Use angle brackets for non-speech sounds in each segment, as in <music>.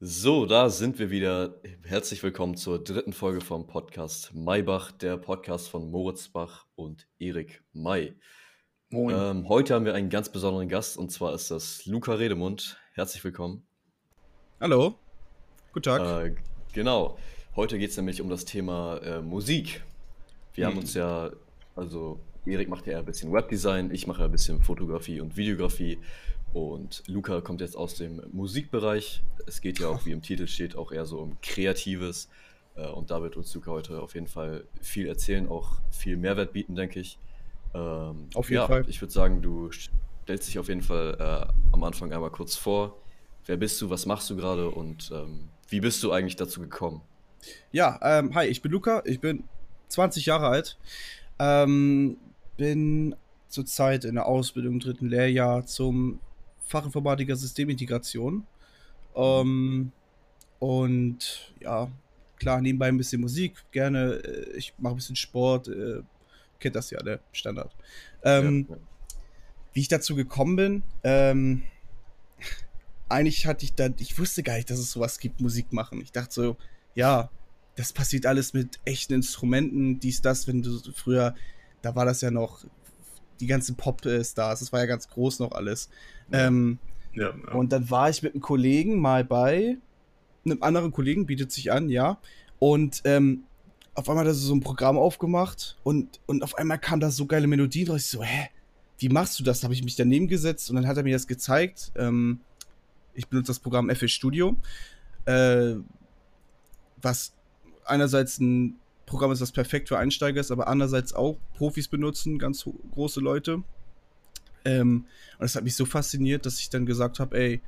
So, da sind wir wieder. Herzlich willkommen zur dritten Folge vom Podcast Maybach, der Podcast von Moritz Bach und Erik May. Moin. Ähm, heute haben wir einen ganz besonderen Gast und zwar ist das Luca Redemund. Herzlich willkommen. Hallo. Guten Tag. Äh, genau, heute geht es nämlich um das Thema äh, Musik. Wir haben Hm. uns ja, also Erik macht ja ein bisschen Webdesign, ich mache ein bisschen Fotografie und Videografie und Luca kommt jetzt aus dem Musikbereich. Es geht ja auch, wie im Titel steht, auch eher so um Kreatives. Äh, Und da wird uns Luca heute auf jeden Fall viel erzählen, auch viel Mehrwert bieten, denke ich. Ähm, Auf jeden ja, Fall. ich würde sagen, du stellst dich auf jeden Fall äh, am Anfang einmal kurz vor. Wer bist du, was machst du gerade und ähm, wie bist du eigentlich dazu gekommen? Ja, ähm, hi, ich bin Luca, ich bin 20 Jahre alt, ähm, bin zurzeit in der Ausbildung im dritten Lehrjahr zum Fachinformatiker Systemintegration. Ähm, und ja, klar, nebenbei ein bisschen Musik, gerne, äh, ich mache ein bisschen Sport, äh, kennt das ja, der Standard. Ähm, Ja, wie ich dazu gekommen bin, ähm, eigentlich hatte ich da, ich wusste gar nicht, dass es sowas gibt, Musik machen. Ich dachte so, ja, das passiert alles mit echten Instrumenten, dies, das, wenn du früher, da war das ja noch die ganzen Pop-Stars, das war ja ganz groß noch alles. Ähm, Ja, ja. und dann war ich mit einem Kollegen mal bei einem anderen Kollegen, bietet sich an, ja. Und ähm, auf einmal hat er so ein Programm aufgemacht und, und auf einmal kam da so geile Melodien raus. Ich so, hä? Wie machst du das? Habe ich mich daneben gesetzt und dann hat er mir das gezeigt. Ähm, ich benutze das Programm FL Studio, äh, was einerseits ein Programm ist, das perfekt für Einsteiger ist, aber andererseits auch Profis benutzen, ganz große Leute. Ähm, und das hat mich so fasziniert, dass ich dann gesagt habe, ey,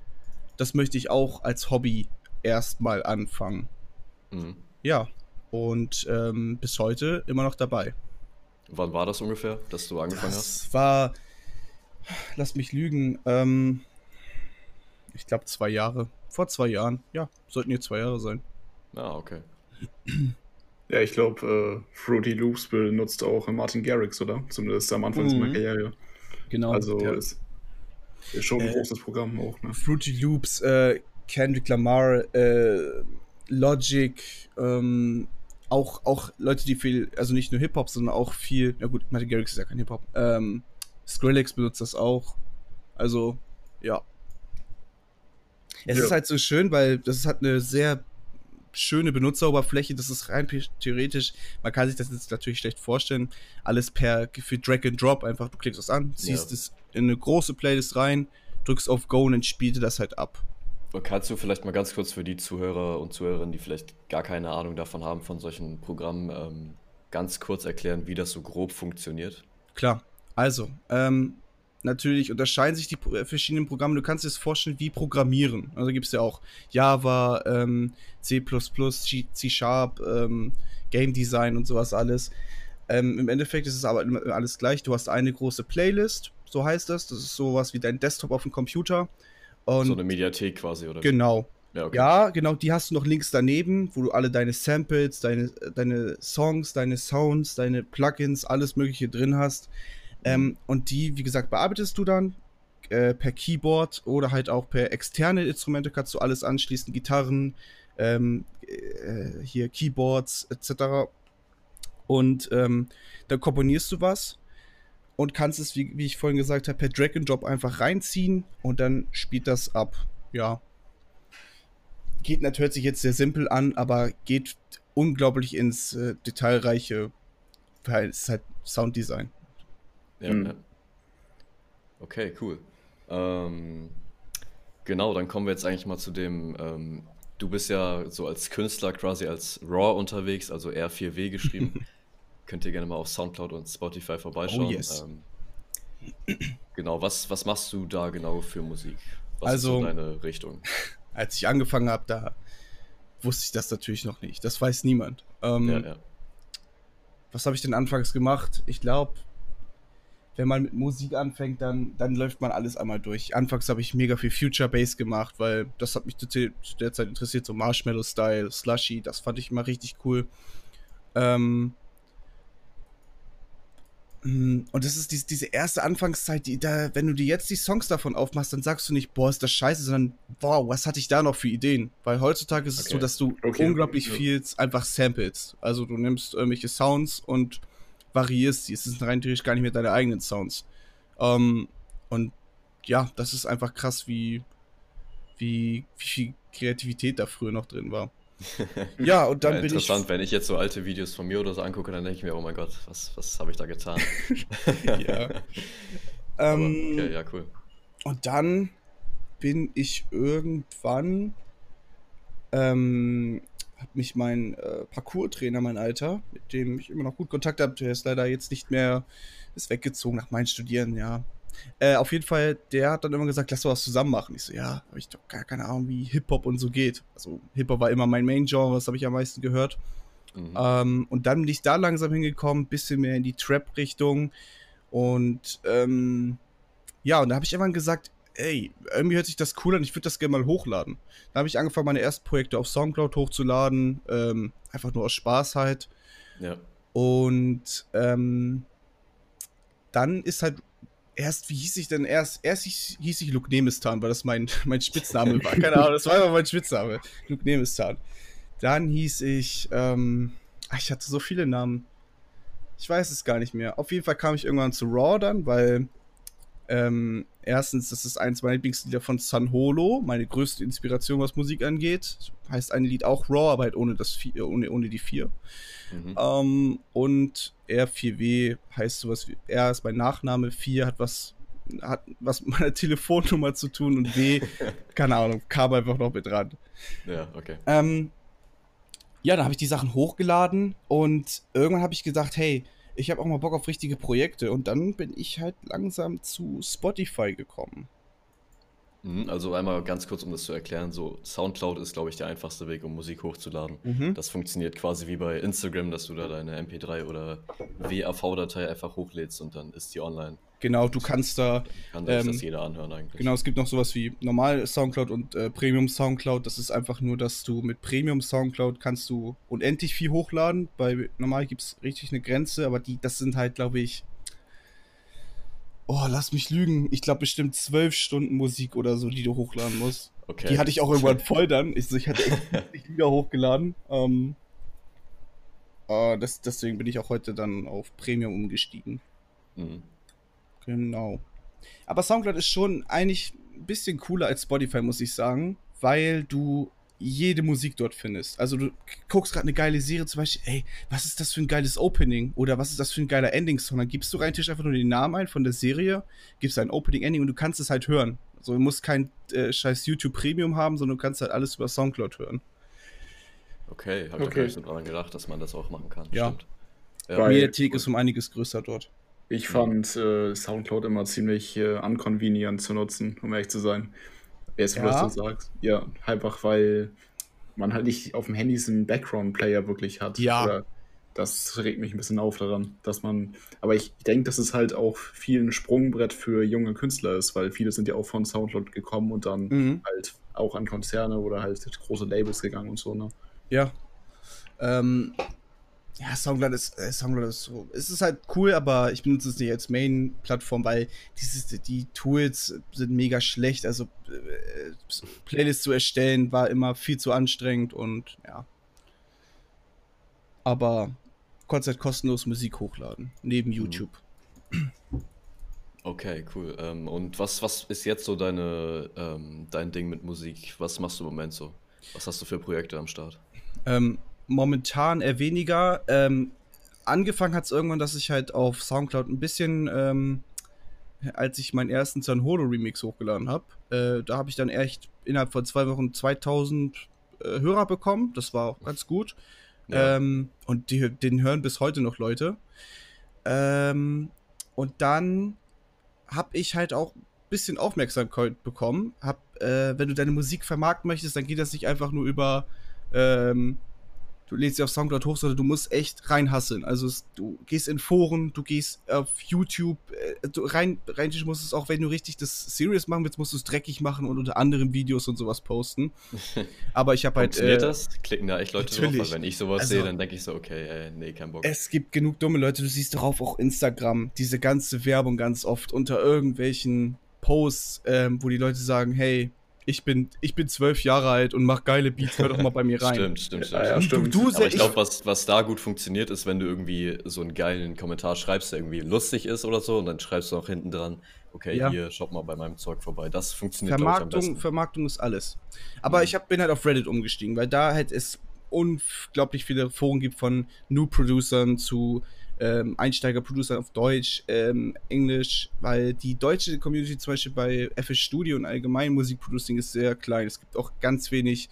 das möchte ich auch als Hobby erstmal anfangen. Mhm. Ja, und ähm, bis heute immer noch dabei. Wann war das ungefähr, dass du angefangen hast? Das war, lass mich lügen, ähm, ich glaube zwei Jahre. Vor zwei Jahren. Ja, sollten jetzt zwei Jahre sein. Ah, okay. Ja, ich glaube, äh, Fruity Loops benutzt auch Martin Garrix, oder? Zumindest am Anfang Mhm. seiner Karriere. Genau. Also ja. ist, ist schon ein Äh, großes Programm auch. Ne? Fruity Loops, äh, Kendrick Lamar, äh, Logic, ähm, auch, auch Leute, die viel, also nicht nur Hip-Hop, sondern auch viel, ja gut, Martin Garrix ist ja kein Hip-Hop, ähm, Skrillex benutzt das auch. Also, ja. Es Ja. ist halt so schön, weil das hat eine sehr schöne Benutzeroberfläche. Das ist rein theoretisch, man kann sich das jetzt natürlich schlecht vorstellen, alles per für Drag and Drop. Einfach, du klickst das an, ziehst Ja. es in eine große Playlist rein, drückst auf Go und dann spielt dir das halt ab. Kannst du vielleicht mal ganz kurz für die Zuhörer und Zuhörerinnen, die vielleicht gar keine Ahnung davon haben, von solchen Programmen, ähm, ganz kurz erklären, wie das so grob funktioniert? Klar. Also, ähm, natürlich unterscheiden sich die äh, verschiedenen Programme. Du kannst dir das vorstellen wie Programmieren. Also gibt es ja auch Java, ähm, C, C, C Sharp, ähm, Game Design und sowas alles. Ähm, Im Endeffekt ist es aber immer alles gleich. Du hast eine große Playlist, so heißt das. Das ist sowas wie dein Desktop auf dem Computer. Und so eine Mediathek quasi, oder? genau. Ja, okay. Ja, genau, die hast du noch links daneben, wo du alle deine Samples, deine, deine Songs, deine Sounds, deine Plugins, alles Mögliche drin hast. Ähm, und die, wie gesagt, bearbeitest du dann äh, per Keyboard oder halt auch per externe Instrumente kannst du alles anschließen, Gitarren, ähm, äh, hier Keyboards etc. Und ähm, dann komponierst du was und kannst es, wie, wie ich vorhin gesagt habe, per Drag and Drop einfach reinziehen und dann spielt das ab. Ja, geht natürlich jetzt sehr simpel an, aber geht unglaublich ins äh, Detailreiche, weil es halt Sounddesign. Ja, Mhm. ja. Okay, cool. Ähm, genau, dann kommen wir jetzt eigentlich mal zu dem, ähm, du bist ja so als Künstler quasi als RAW unterwegs, also R4W geschrieben. <laughs> Könnt ihr gerne mal auf Soundcloud und Spotify vorbeischauen. Oh, yes. Ähm, genau, was, was machst du da genau für Musik? Was Also- ist so deine Richtung? <laughs> Als ich angefangen habe, da wusste ich das natürlich noch nicht. Das weiß niemand. Ähm, Ja, ja. Was habe ich denn anfangs gemacht? Ich glaube, wenn man mit Musik anfängt, dann, dann läuft man alles einmal durch. Anfangs habe ich mega viel Future Bass gemacht, weil das hat mich zu, zu der Zeit interessiert, so Marshmallow-Style, Slushy, das fand ich immer richtig cool. Ähm, Mm, und das ist diese, diese erste Anfangszeit, die da, wenn du dir jetzt die Songs davon aufmachst, dann sagst du nicht, boah, ist das scheiße, sondern wow, was hatte ich da noch für Ideen? Weil heutzutage ist es Okay. so, dass du Okay. unglaublich Ja. viel einfach samples. Also du nimmst irgendwelche Sounds und variierst sie. Es sind rein theoretisch gar nicht mehr deine eigenen Sounds. Ähm, und ja, das ist einfach krass, wie, wie, wie viel Kreativität da früher noch drin war. <laughs> Ja, und dann ja, bin ich. interessant, wenn ich jetzt so alte Videos von mir oder so angucke, dann denke ich mir, oh mein Gott, was, was habe ich da getan? <laughs> Ja. <laughs> Aber, Ähm, okay, ja, cool. Und dann bin ich irgendwann, ähm, hat mich mein äh, Parcours-Trainer, mein Alter, mit dem ich immer noch gut Kontakt habe, der ist leider jetzt nicht mehr, ist weggezogen nach meinem Studieren, ja. Äh, auf jeden Fall, der hat dann immer gesagt, lass doch was zusammen machen. Ich so, ja, habe ich doch gar keine Ahnung, wie Hip-Hop und so geht. Also Hip-Hop war immer mein Main-Genre, das habe ich am meisten gehört. Mhm. Ähm, und dann bin ich da langsam hingekommen, bisschen mehr in die Trap-Richtung. Und ähm, ja, und da habe ich irgendwann gesagt, ey, irgendwie hört sich das cool an, ich würde das gerne mal hochladen. Da habe ich angefangen, meine ersten Projekte auf Soundcloud hochzuladen, ähm, einfach nur aus Spaß halt. ja. Und ähm, dann ist halt erst, wie hieß ich denn erst? Erst hieß, hieß ich Luke Nemistan, weil das mein, <laughs> mein Spitzname war. Keine Ahnung, das war einfach mein Spitzname. Luke Nemistan. Dann hieß ich, ähm, ach, ich hatte so viele Namen. Ich weiß es gar nicht mehr. Auf jeden Fall kam ich irgendwann zu Raw dann, weil ähm, erstens, das ist eins meiner Lieblingslieder von San Holo, meine größte Inspiration, was Musik angeht. Heißt ein Lied auch Raw, aber halt ohne, das vier, ohne, ohne die vier. Mhm. Ähm, und R4W heißt sowas wie, R ist mein Nachname, 4 hat was, hat was mit meiner <laughs> Telefonnummer zu tun und W, <laughs> keine Ahnung, kam einfach noch mit dran. Ja, okay. Ähm, ja, dann habe ich die Sachen hochgeladen und irgendwann habe ich gedacht, hey, ich habe auch mal Bock auf richtige Projekte und dann bin ich halt langsam zu Spotify gekommen. Mhm, Also einmal ganz kurz, um das zu erklären, so Soundcloud ist, glaube ich, der einfachste Weg, um Musik hochzuladen. Mhm. Das funktioniert quasi wie bei Instagram, dass du da deine MP3 oder WAV-Datei einfach hochlädst und dann ist die online. Genau, du kannst da Kann Ähm, das jeder anhören eigentlich. Genau, es gibt noch sowas wie normal Soundcloud und äh, Premium Soundcloud. Das ist einfach nur, dass du mit Premium Soundcloud kannst du unendlich viel hochladen. Bei normal gibt es richtig eine Grenze, aber die, das sind halt, glaube ich. Oh, lass mich lügen. Ich glaube bestimmt zwölf Stunden Musik oder so, die du hochladen musst. Okay. Die hatte ich auch irgendwann <laughs> voll dann. Ich, ich hatte echt 50 Lieder hochgeladen. Ähm, äh, das, deswegen bin ich auch heute dann auf Premium umgestiegen. Mhm. Genau. Aber Soundcloud ist schon eigentlich ein bisschen cooler als Spotify, muss ich sagen, weil du jede Musik dort findest. Also du guckst gerade eine geile Serie, zum Beispiel, ey, was ist das für ein geiles Opening? Oder was ist das für ein geiler Ending-Song? Dann gibst du rein Tisch einfach nur den Namen ein von der Serie, gibst ein Opening, Ending und du kannst es halt hören. Also du musst kein äh, scheiß YouTube Premium haben, sondern du kannst halt alles über Soundcloud hören. Okay, habe ich Okay. gar nicht so dran gedacht, dass man das auch machen kann. Ja. Stimmt. Ja, Mediathek ist um einiges größer dort. Ich fand äh, Soundcloud immer ziemlich äh, unconvenient zu nutzen, um ehrlich zu sein. Jetzt, wo du Ja? das so sagst. Ja, einfach weil man halt nicht auf dem Handy so einen Background-Player wirklich hat. Ja. Oder das regt mich ein bisschen auf daran, dass man. Aber ich denke, dass es halt auch viel ein Sprungbrett für junge Künstler ist, weil viele sind ja auch von Soundcloud gekommen und dann Mhm. halt auch an Konzerne oder halt große Labels gegangen und so, ne? Ja. Ähm, ja, Soundcloud ist, äh, Soundcloud ist so. Es ist halt cool, aber ich benutze es nicht als Main-Plattform, weil dieses, die Tools sind mega schlecht. Also äh, Playlists zu erstellen war immer viel zu anstrengend und ja. Aber konntest halt kostenlos Musik hochladen, neben YouTube. Okay, cool. Ähm, und was, was ist jetzt so deine, ähm, dein Ding mit Musik? Was machst du im Moment so? Was hast du für Projekte am Start? Ähm, momentan eher weniger. Ähm, angefangen hat es irgendwann, dass ich halt auf Soundcloud ein bisschen, ähm, als ich meinen ersten San Holo Remix hochgeladen habe, äh, da habe ich dann echt innerhalb von zwei Wochen 2000 äh, Hörer bekommen. Das war auch ganz gut. Ja. Ähm, und die, den hören bis heute noch Leute. Ähm, und dann habe ich halt auch ein bisschen Aufmerksamkeit bekommen. Hab, äh, wenn du deine Musik vermarkten möchtest, dann geht das nicht einfach nur über ähm, du lädst sie auf Soundcloud hoch, sondern du musst echt reinhasseln. Also du gehst in Foren, du gehst auf YouTube, äh, du rein, rein musst es auch, wenn du richtig das serious machen willst, musst du es dreckig machen und unter anderem Videos und sowas posten. <laughs> Aber ich habe halt. Funktioniert äh, das? Klicken da echt Leute natürlich. drauf? Wenn ich sowas Also- sehe, dann denke ich so, okay, ey, nee, kein Bock. Es gibt genug dumme Leute, du siehst darauf auch Instagram, diese ganze Werbung ganz oft unter irgendwelchen Posts, ähm, wo die Leute sagen, hey, ich bin, ich bin zwölf Jahre alt und mach geile Beats, hör doch mal bei mir rein. Stimmt, stimmt, stimmt. Ja, ja, stimmt. Du, du Aber ich glaube, was, was da gut funktioniert, ist, wenn du irgendwie so einen geilen Kommentar schreibst, der irgendwie lustig ist oder so, und dann schreibst du noch hinten dran, okay, Ja. hier, schaut mal bei meinem Zeug vorbei. Das funktioniert, glaube ich, am Vermarktung, besten. Vermarktung ist alles. Aber Mhm. ich hab, bin halt auf Reddit umgestiegen, weil da halt es unglaublich viele Foren gibt von New-Producern zu ähm, Einsteiger-Producern auf Deutsch, ähm, Englisch, weil die deutsche Community zum Beispiel bei FS Studio und allgemein Musikproducing ist sehr klein. Es gibt auch ganz wenig,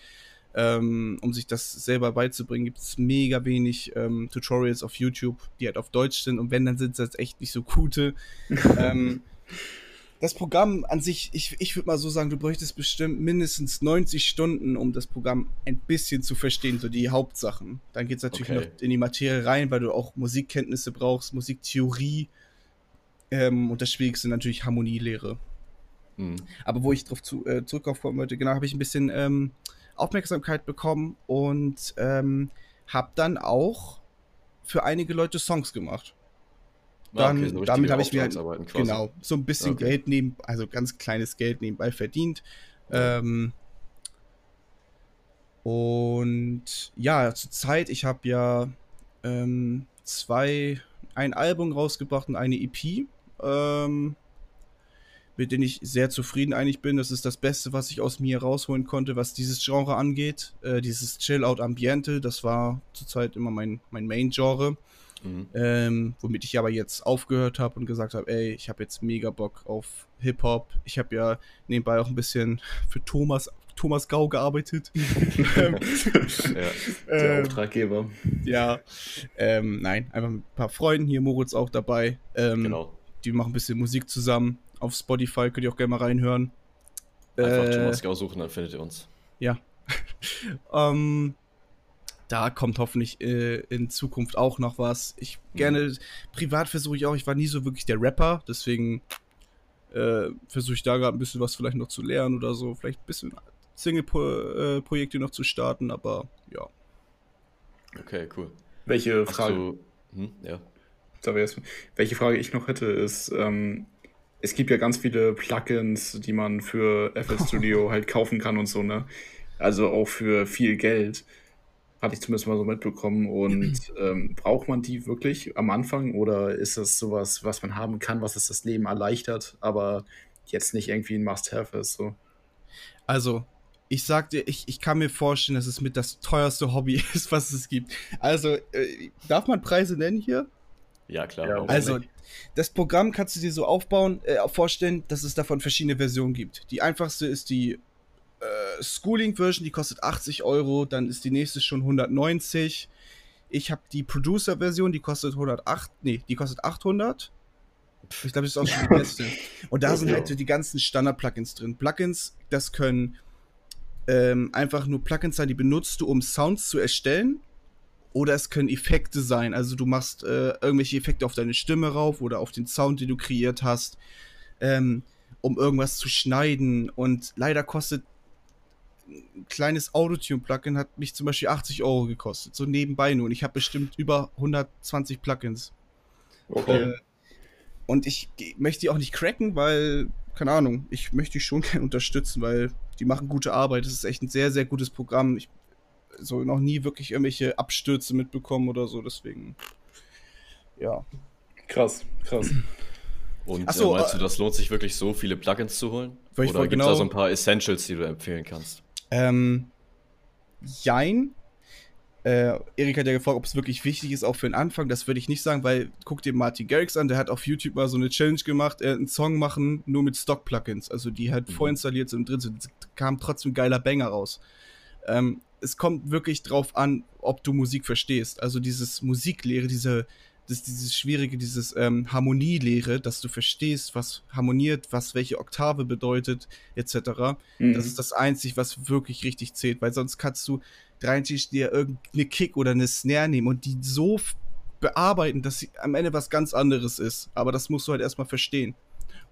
ähm, um sich das selber beizubringen, gibt es mega wenig ähm, Tutorials auf YouTube, die halt auf Deutsch sind und wenn, dann sind es jetzt echt nicht so gute. <laughs> das Programm an sich, ich, ich würde mal so sagen, du bräuchtest bestimmt mindestens 90 Stunden, um das Programm ein bisschen zu verstehen, so die Hauptsachen. Dann geht es natürlich Okay. noch in die Materie rein, weil du auch Musikkenntnisse brauchst, Musiktheorie. Ähm, und das Schwierigste natürlich Harmonielehre. Mhm. Aber wo ich drauf zu, äh, zurückkommen wollte, genau, habe ich ein bisschen ähm, Aufmerksamkeit bekommen und ähm, habe dann auch für einige Leute Songs gemacht. Ah, Dann, okay, so damit habe ich mir halt, genau so ein bisschen Okay. Geld neben, also ganz kleines Geld nebenbei verdient. Ähm, und ja, zur Zeit, ich habe ja ähm, zwei, ein Album rausgebracht und eine EP, ähm, mit denen ich sehr zufrieden eigentlich bin. Das ist das Beste, was ich aus mir rausholen konnte, was dieses Genre angeht. Äh, dieses Chill-Out-Ambiente, das war zurzeit immer mein, mein Main-Genre. Mhm. Ähm, womit ich aber jetzt aufgehört habe und gesagt habe, ey, ich habe jetzt mega Bock auf Hip-Hop. Ich habe ja nebenbei auch ein bisschen für Thomas, Thomas Gau gearbeitet. <laughs> Ja. Der ähm, Auftraggeber. ja, ähm, nein, einfach mit ein paar Freunden, hier Moritz auch dabei. Ähm, Genau. Die machen ein bisschen Musik zusammen. Auf Spotify könnt ihr auch gerne mal reinhören. Einfach Äh, Thomas Gau suchen, dann findet ihr uns. <laughs> Ähm, da kommt hoffentlich äh, in Zukunft auch noch was. Ich gerne, privat versuche ich auch, ich war nie so wirklich der Rapper, deswegen äh, versuche ich da gerade ein bisschen was vielleicht noch zu lernen oder so. Vielleicht ein bisschen Single-Projekte noch zu starten, aber ja. Okay, cool. Welche Hast Frage, du. Hm, ja. sorry, erst- welche Frage ich noch hätte, ist, ähm, es gibt ja ganz viele Plugins, die man für FL Studio <laughs> halt kaufen kann und so, ne? Also auch für viel Geld. Hatte ich zumindest mal so mitbekommen. Und <clears throat> ähm, braucht man die wirklich am Anfang oder ist das sowas, was man haben kann, was es das Leben erleichtert, aber jetzt nicht irgendwie ein Must-Have ist? So. Also, ich sag dir, ich, ich kann mir vorstellen, dass es mit das teuerste Hobby <laughs> ist, was es gibt. Also, äh, darf man Preise nennen hier? Ja, klar. Ja, Also, nicht? das Programm kannst du dir so aufbauen, äh, vorstellen, dass es davon verschiedene Versionen gibt. Die einfachste ist die Schooling-Version, die kostet 80 Euro, dann ist die nächste schon 190. Ich habe die Producer-Version, die kostet 108, nee, die kostet 800. Ich glaube, das ist auch schon die beste. <laughs> Und da sind halt die ganzen Standard-Plugins drin. Plugins, das können ähm, einfach nur Plugins sein, die benutzt du, um Sounds zu erstellen. Oder es können Effekte sein. Also du machst äh, irgendwelche Effekte auf deine Stimme rauf oder auf den Sound, den du kreiert hast, ähm, um irgendwas zu schneiden. Und leider kostet ein kleines Autotune-Plugin hat mich zum Beispiel 80 Euro gekostet. So nebenbei nur. Und ich habe bestimmt über 120 Plugins. Okay. Äh, und ich möchte die auch nicht cracken, weil, keine Ahnung, ich möchte die schon <laughs> gerne unterstützen, weil die machen gute Arbeit. Das ist echt ein sehr, sehr gutes Programm. Ich so noch nie wirklich irgendwelche Abstürze mitbekommen oder so, deswegen. Ja. Krass, krass. Und so, äh, meinst äh, du, das lohnt sich wirklich so viele Plugins zu holen? Oder wollte gibt es genau- da so ein paar Essentials, die du empfehlen kannst? Ähm, jein. Äh, Erik hat ja gefragt, ob es wirklich wichtig ist, auch für den Anfang. Das würde ich nicht sagen, weil guck dir Martin Garrix an, der hat auf YouTube mal so eine Challenge gemacht, er hat einen Song machen, nur mit Stock-Plugins, also die halt Mhm. vorinstalliert sind und drin sind. Es kam trotzdem ein geiler Banger raus. Ähm, es kommt wirklich drauf an, ob du Musik verstehst. Also dieses Musiklehre, diese das dieses schwierige, dieses ähm, Harmonielehre, dass du verstehst, was harmoniert, was welche Oktave bedeutet, etc. Mhm. Das ist das Einzige, was wirklich richtig zählt, weil sonst kannst du rein dir irgendeine Kick oder eine Snare nehmen und die so bearbeiten, dass sie am Ende was ganz anderes ist. Aber das musst du halt erstmal verstehen.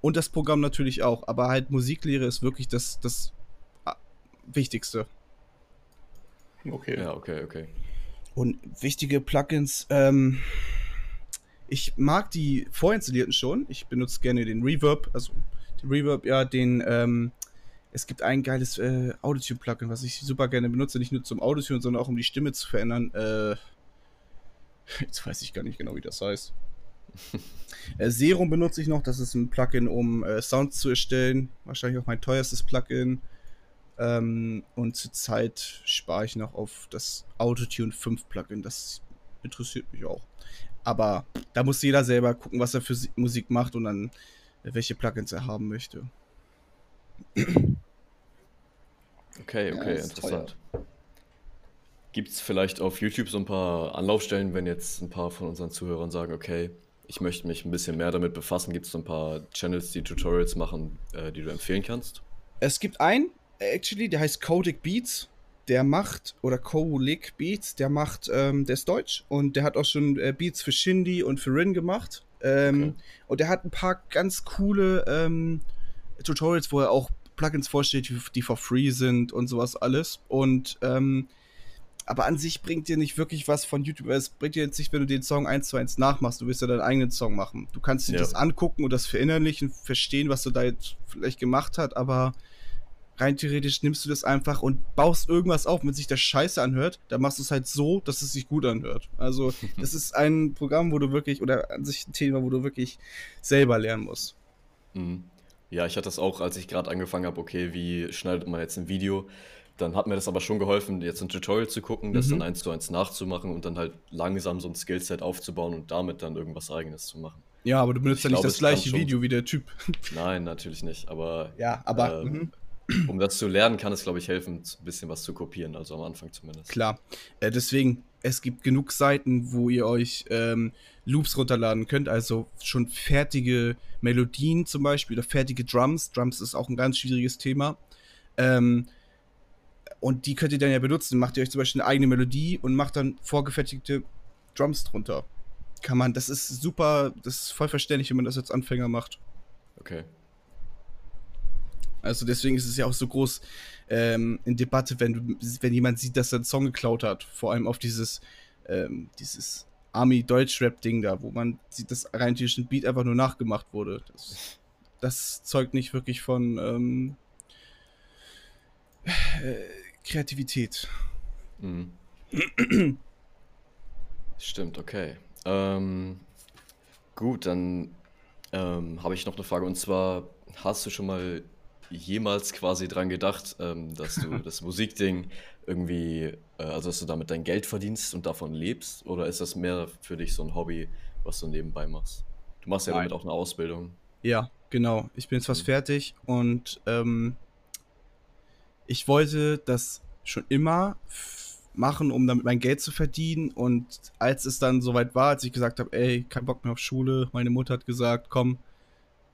Und das Programm natürlich auch. Aber halt Musiklehre ist wirklich das, das ah, Wichtigste. Okay. Ja, okay, okay. Und wichtige Plugins, ähm, ich mag die vorinstallierten schon. Ich benutze gerne den Reverb, also den Reverb, ja, den, ähm, es gibt ein geiles äh, Audio-Plugin, was ich super gerne benutze, nicht nur zum Audio, sondern auch um die Stimme zu verändern. Äh, <laughs> jetzt weiß ich gar nicht genau, wie das heißt. <laughs> äh, Serum benutze ich noch, das ist ein Plugin, um äh, Sounds zu erstellen. Wahrscheinlich auch mein teuerstes Plugin. Ähm, und zurzeit spare ich noch auf das Autotune 5 Plugin. Das interessiert mich auch. Aber da muss jeder selber gucken, was er für Musik macht und dann äh, welche Plugins er haben möchte. Okay, okay, ja, interessant. Gibt es vielleicht auf YouTube so ein paar Anlaufstellen, wenn jetzt ein paar von unseren Zuhörern sagen, okay, ich möchte mich ein bisschen mehr damit befassen, gibt es so ein paar Channels, die Tutorials machen, äh, die du empfehlen kannst? Es gibt einen, actually, der heißt Codic Beats der macht, oder Kolik Beats, der macht, ähm, der ist deutsch und der hat auch schon äh, Beats für Shindy und für Rin gemacht. Ähm, okay. Und der hat ein paar ganz coole ähm, Tutorials, wo er auch Plugins vorstellt, die for free sind und sowas alles. Und ähm, aber an sich bringt dir nicht wirklich was von YouTube. Es bringt dir jetzt nicht, wenn du den Song eins zu eins nachmachst. Du wirst ja deinen eigenen Song machen. Du kannst dir ja. das angucken und das verinnerlichen, verstehen, was du da jetzt vielleicht gemacht hast, aber rein theoretisch nimmst du das einfach und baust irgendwas auf. Wenn sich das scheiße anhört, dann machst du es halt so, dass es sich gut anhört. Also, <laughs> das ist ein Programm, wo du wirklich, oder an sich ein Thema, wo du wirklich selber lernen musst. Mhm. Ja, ich hatte das auch, als ich gerade angefangen habe, okay, wie schneidet man jetzt ein Video? Dann hat mir das aber schon geholfen, jetzt ein Tutorial zu gucken, das mhm. dann eins zu eins nachzumachen und dann halt langsam so ein Skillset aufzubauen und damit dann irgendwas eigenes zu machen. Ja, aber du benutzt ja nicht das gleiche Video wie der Typ. <laughs> Nein, natürlich nicht, aber. Ja, aber. Äh, mhm um das zu lernen, kann es, glaube ich, helfen, ein bisschen was zu kopieren, also am Anfang zumindest. Klar. Äh, deswegen, es gibt genug Seiten, wo ihr euch ähm, Loops runterladen könnt, also schon fertige Melodien zum Beispiel oder fertige Drums. Drums ist auch ein ganz schwieriges Thema. Ähm, und die könnt ihr dann ja benutzen. Macht ihr euch zum Beispiel eine eigene Melodie und macht dann vorgefertigte Drums drunter. Kann man, das ist super, das ist voll verständlich, wenn man das als Anfänger macht. Okay. Also deswegen ist es ja auch so groß ähm, in Debatte, wenn, wenn jemand sieht, dass er einen Song geklaut hat. Vor allem auf dieses, ähm, dieses Army-Deutsch-Rap-Ding da, wo man sieht, dass rein theoretisch ein Beat einfach nur nachgemacht wurde. Das, das zeugt nicht wirklich von ähm, äh, Kreativität. Mhm. Stimmt, okay. Ähm, gut, dann ähm, habe ich noch eine Frage und zwar hast du schon mal jemals quasi dran gedacht, ähm, dass du <laughs> das Musikding irgendwie, äh, also dass du damit dein Geld verdienst und davon lebst? Oder ist das mehr für dich so ein Hobby, was du nebenbei machst? Du machst ja Nein. damit auch eine Ausbildung. Ja, genau. Ich bin jetzt fast mhm. fertig und ähm, ich wollte das schon immer machen, um damit mein Geld zu verdienen. Und als es dann soweit war, als ich gesagt habe, ey, kein Bock mehr auf Schule, meine Mutter hat gesagt, komm,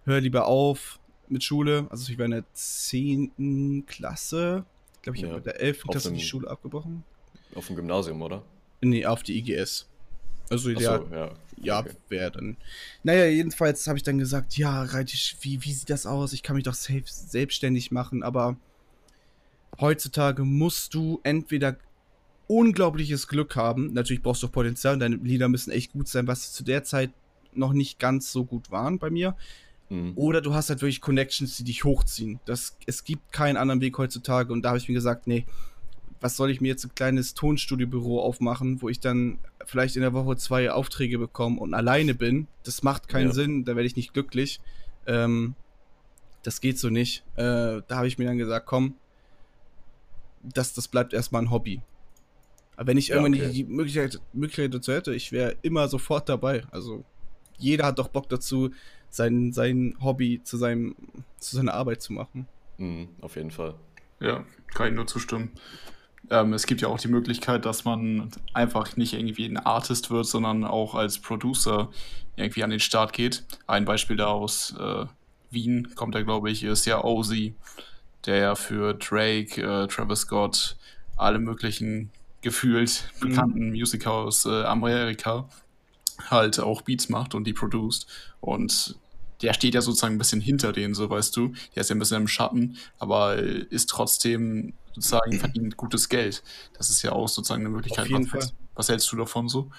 hör lieber auf, mit Schule. Also ich war in der 10. Klasse. Ich glaube, ich ja, habe mit der 11. Klasse dem, die Schule abgebrochen. Auf dem Gymnasium, oder? Nee, auf die IGS. Also Ach ja, so, ja, ja okay. wäre dann. Naja, jedenfalls habe ich dann gesagt, ja, Reitisch, wie, wie sieht das aus? Ich kann mich doch selbst, selbstständig machen, aber heutzutage musst du entweder unglaubliches Glück haben. Natürlich brauchst du auch Potenzial, deine Lieder müssen echt gut sein, was zu der Zeit noch nicht ganz so gut waren bei mir. Mhm. Oder du hast halt wirklich Connections, die dich hochziehen. Das, es gibt keinen anderen Weg heutzutage. Und da habe ich mir gesagt, nee, was soll ich mir jetzt ein kleines Tonstudiobüro aufmachen, wo ich dann vielleicht in der Woche zwei Aufträge bekomme und alleine bin? Das macht keinen ja. Sinn, da werde ich nicht glücklich. Ähm, das geht so nicht. Äh, da habe ich mir dann gesagt, komm, das, das bleibt erstmal ein Hobby. Aber wenn ich ja, irgendwann okay. die Möglichkeit, Möglichkeit dazu hätte, ich wäre immer sofort dabei. Also jeder hat doch Bock dazu, sein, sein Hobby zu, seinem, zu seiner Arbeit zu machen. Mhm, auf jeden Fall. Ja, kann ich nur zustimmen. Ähm, es gibt ja auch die Möglichkeit, dass man einfach nicht irgendwie ein Artist wird, sondern auch als Producer irgendwie an den Start geht. Ein Beispiel da aus äh, Wien kommt er, glaube ich, ist ja Ozzy, der ja für Drake, äh, Travis Scott, alle möglichen gefühlt mhm. bekannten mhm. Musiker aus äh, Amerika halt auch Beats macht und die produced. Und der steht ja sozusagen ein bisschen hinter denen, so weißt du. Der ist ja ein bisschen im Schatten, aber ist trotzdem sozusagen verdient gutes Geld. Das ist ja auch sozusagen eine Möglichkeit. Auf jeden was, Fall. was hältst du davon so?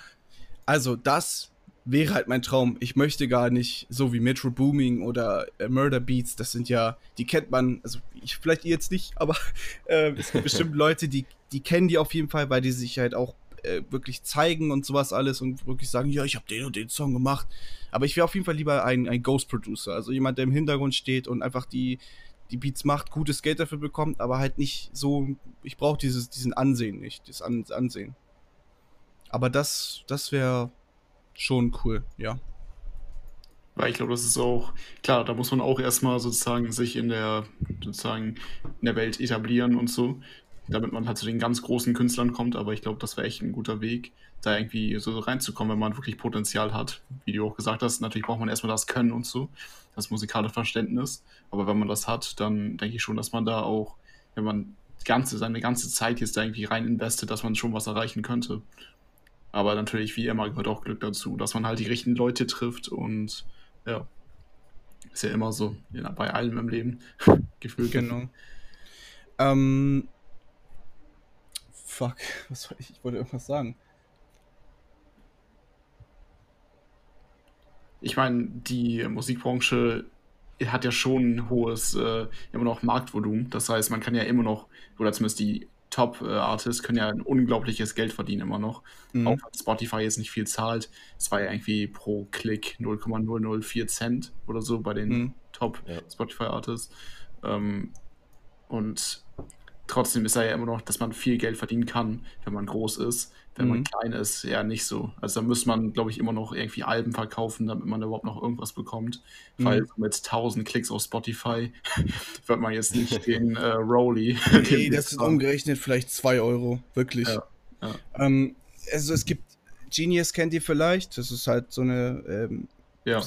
Also, das wäre halt mein Traum. Ich möchte gar nicht so wie Metro Booming oder äh, Murder Beats, das sind ja, die kennt man, also ich, vielleicht ihr jetzt nicht, aber äh, es gibt <laughs> bestimmt Leute, die, die kennen die auf jeden Fall, weil die sich halt auch äh, wirklich zeigen und sowas alles und wirklich sagen, ja, ich habe den und den Song gemacht. Aber ich wäre auf jeden Fall lieber ein, ein Ghost-Producer, also jemand, der im Hintergrund steht und einfach die, die Beats macht, gutes Geld dafür bekommt, aber halt nicht so, ich brauche dieses, diesen Ansehen nicht, das Ansehen. Aber das, das wäre schon cool, ja. Weil ich glaube, das ist auch, klar, da muss man auch erstmal sozusagen sich in der, sozusagen in der Welt etablieren und so, damit man halt zu den ganz großen Künstlern kommt, aber ich glaube, das wäre echt ein guter Weg, da irgendwie so reinzukommen, wenn man wirklich Potenzial hat. Wie du auch gesagt hast, natürlich braucht man erstmal das Können und so, das musikalische Verständnis, aber wenn man das hat, dann denke ich schon, dass man da auch, wenn man ganze, seine ganze Zeit jetzt da irgendwie rein investet, dass man schon was erreichen könnte. Aber natürlich, wie immer, gehört auch Glück dazu, dass man halt die richtigen Leute trifft und ja, ist ja immer so, bei allem im Leben. <laughs> Gefühlt. Genau. Ähm, fuck, was soll ich? Ich wollte irgendwas sagen. Ich meine, die Musikbranche hat ja schon ein hohes, äh, immer noch Marktvolumen. Das heißt, man kann ja immer noch, oder zumindest die Top-Artists können ja ein unglaubliches Geld verdienen immer noch. Mhm. Auch wenn Spotify jetzt nicht viel zahlt. Es war ja irgendwie pro Klick 0,004 Cent oder so bei den mhm. Top-Spotify-Artists. Ähm, und trotzdem ist er ja immer noch, dass man viel Geld verdienen kann, wenn man groß ist. Wenn mhm. man klein ist, ja nicht so. Also da muss man, glaube ich, immer noch irgendwie Alben verkaufen, damit man überhaupt noch irgendwas bekommt. Mhm. Weil mit 1000 Klicks auf Spotify <laughs> wird man jetzt nicht den äh, Rolly. <laughs> Nee, das sind umgerechnet vielleicht 2 Euro, wirklich. Ja, ja. Ähm, also es gibt Genius kennt ihr vielleicht, das ist halt so eine, ähm, ja.